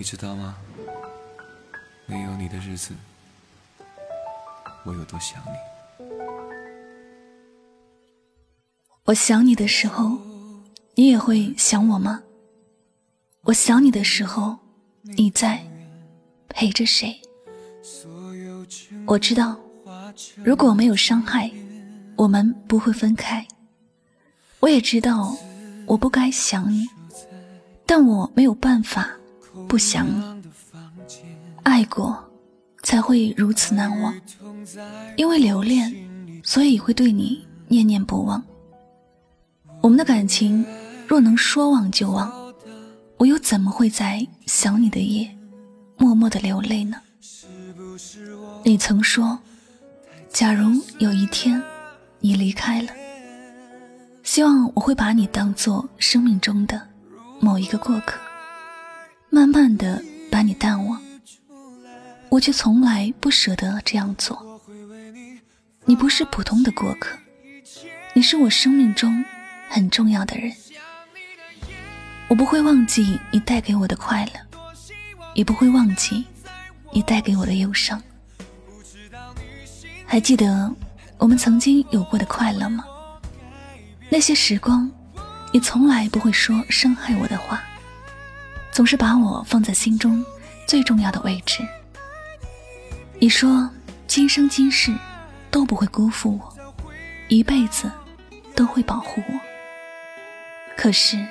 你知道吗？没有你的日子，我有多想你。我想你的时候，你也会想我吗？我想你的时候，你在陪着谁？我知道，如果没有伤害，我们不会分开。我也知道，我不该想你，但我没有办法不想你。爱过，才会如此难忘。因为留恋，所以会对你念念不忘。我们的感情若能说忘就忘，我又怎么会在想你的夜，默默的流泪呢？你曾说，假如有一天你离开了，希望我会把你当做生命中的某一个过客，慢慢的把你淡忘。我却从来不舍得这样做。你不是普通的过客，你是我生命中很重要的人。我不会忘记你带给我的快乐，也不会忘记你带给我的忧伤。还记得我们曾经有过的快乐吗？那些时光，你从来不会说伤害我的话，总是把我放在心中最重要的位置。你说今生今世都不会辜负我，一辈子都会保护我。可是，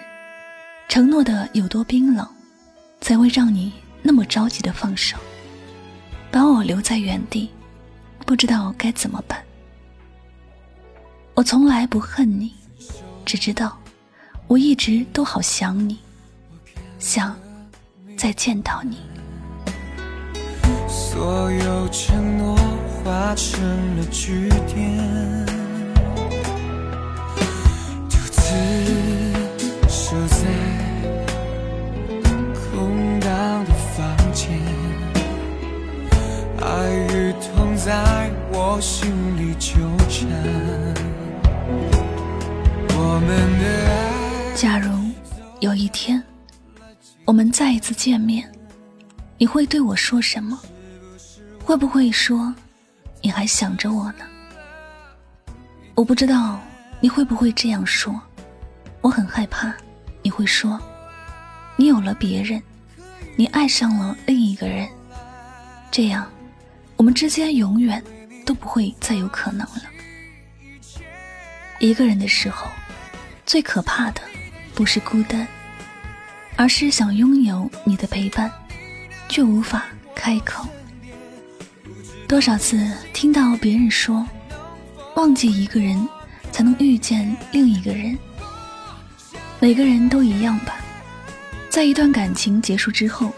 承诺的有多冰冷，才会让你那么着急的放手，把我留在原地，不知道该怎么办。我从来不恨你，只知道我一直都好想你，想再见到你。所有承诺化成了句点，独自次见面，你会对我说什么？会不会说，你还想着我呢？我不知道你会不会这样说，我很害怕你会说，你有了别人，你爱上了另一个人，这样，我们之间永远都不会再有可能了。一个人的时候，最可怕的不是孤单，而是想拥有你的陪伴，却无法开口。多少次听到别人说，忘记一个人才能遇见另一个人。每个人都一样吧，在一段感情结束之后，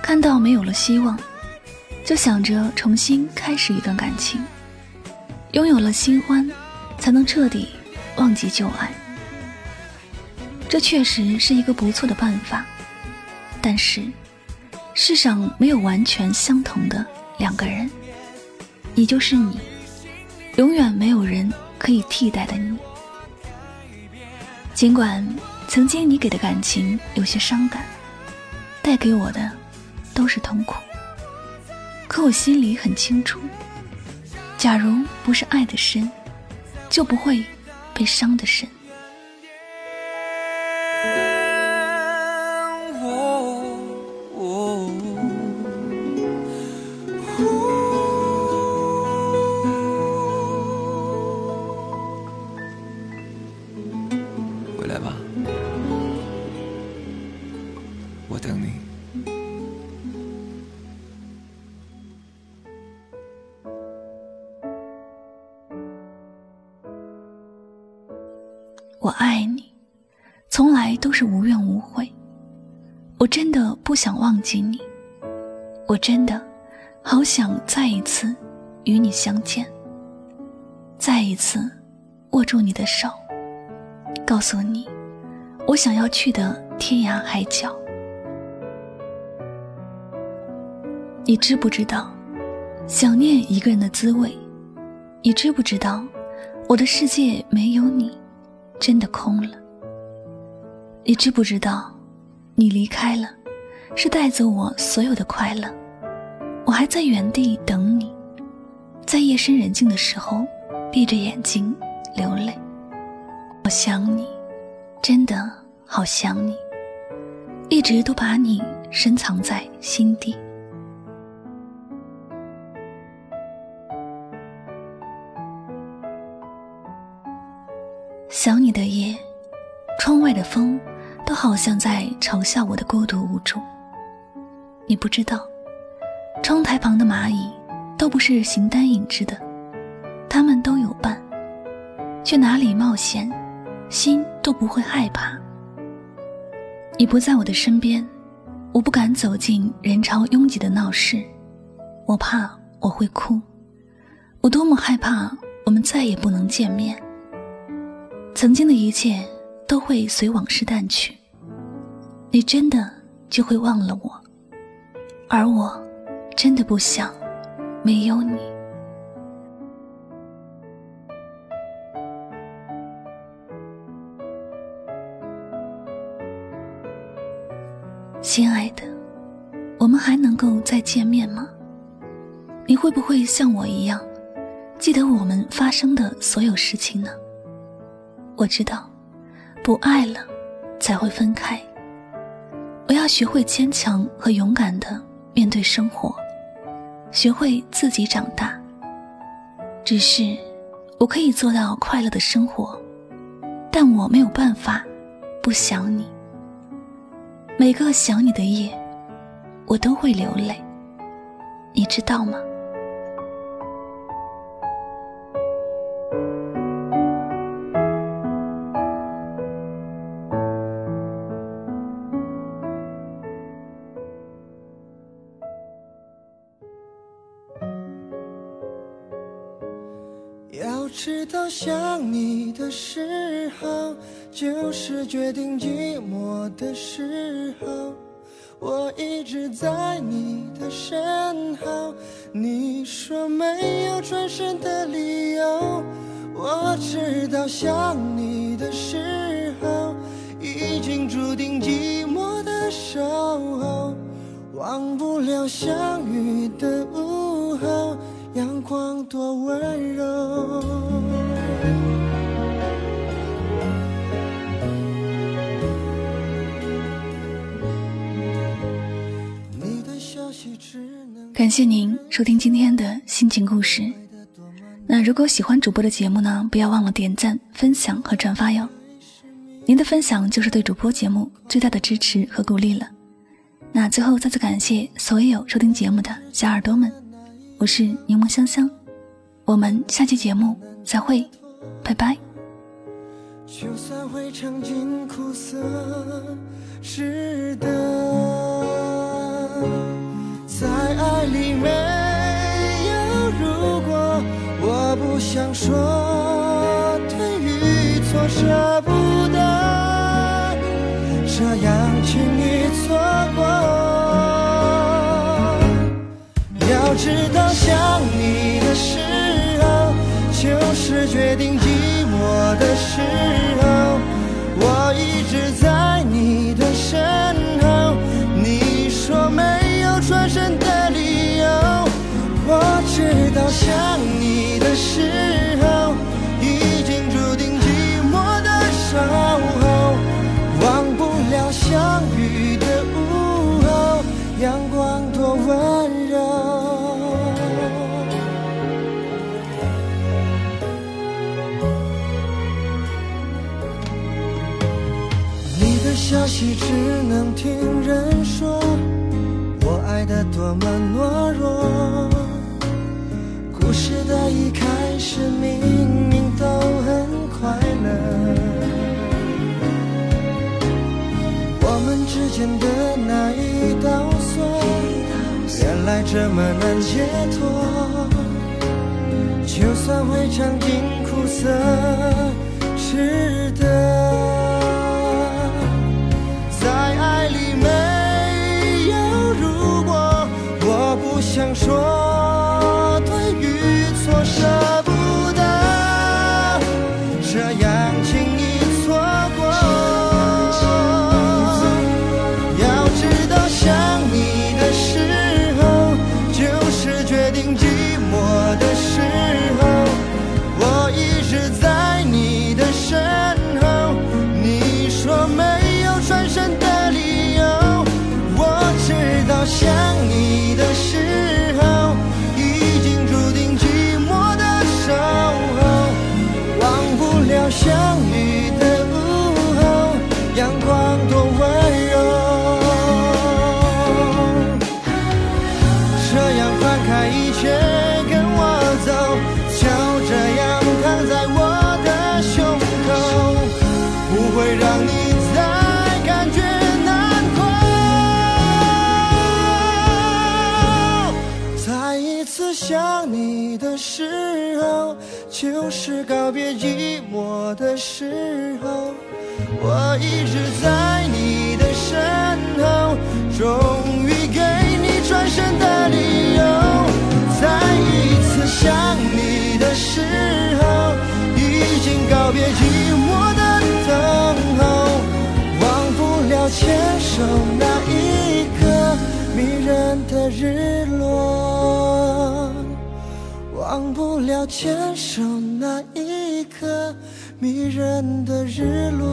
看到没有了希望，就想着重新开始一段感情。拥有了新欢，才能彻底忘记旧爱。这确实是一个不错的办法，但是世上没有完全相同的两个人。你就是你，永远没有人可以替代的你。尽管曾经你给的感情有些伤感，带给我的都是痛苦，可我心里很清楚，假如不是爱的深，就不会被伤的深。我爱你，从来都是无怨无悔。我真的不想忘记你，我真的好想再一次与你相见，再一次握住你的手，告诉你我想要去的天涯海角。你知不知道想念一个人的滋味？你知不知道我的世界没有你？真的空了。你知不知道，你离开了，是带走我所有的快乐。我还在原地等你，在夜深人静的时候，闭着眼睛流泪。我想你，真的好想你，一直都把你深藏在心底。都好像在嘲笑我的孤独无助。你不知道，窗台旁的蚂蚁都不是形单影只的，它们都有伴，去哪里冒险，心都不会害怕。你不在我的身边，我不敢走进人潮拥挤的闹市，我怕我会哭，我多么害怕我们再也不能见面。曾经的一切都会随往事淡去，你真的就会忘了我，而我真的不想没有你。亲爱的，我们还能够再见面吗？你会不会像我一样，记得我们发生的所有事情呢？我知道，不爱了才会分开。我要学会坚强和勇敢的面对生活，学会自己长大。只是，我可以做到快乐的生活，但我没有办法不想你。每个想你的夜，我都会流泪，你知道吗？知道想你的时候，就是决定寂寞的时候。我一直在你的身后，你说没有转身的理由。我知道想你的时候，已经注定寂寞的守候，忘不了相遇的午后。阳光多温柔。感谢您收听今天的心情故事。那如果喜欢主播的节目呢，不要忘了点赞、分享和转发哟。您的分享就是对主播节目最大的支持和鼓励了。那最后再次感谢所有收听节目的小耳朵们。我是柠檬香香，我们下期节目再会，拜拜。就算会尝尽苦涩，值得。在爱里没有如果，我不想说对与错，舍不得这样轻易错过。要知道，是决定寂寞的时候。我一直在你的身后，你说没有转身的理由。我知道，想你的时消息只能听人说，我爱的多么懦弱。故事的一开始明明都很快乐，我们之间的那一道锁，原来这么难解脱。就算会尝尽苦涩，值得。里没有如果，我不想说。让你再感觉难过。再一次想你的时候就是告别寂寞的时候。我一直在你的身后终于给你守那一刻迷人的日落，忘不了牵手那一刻迷人的日落。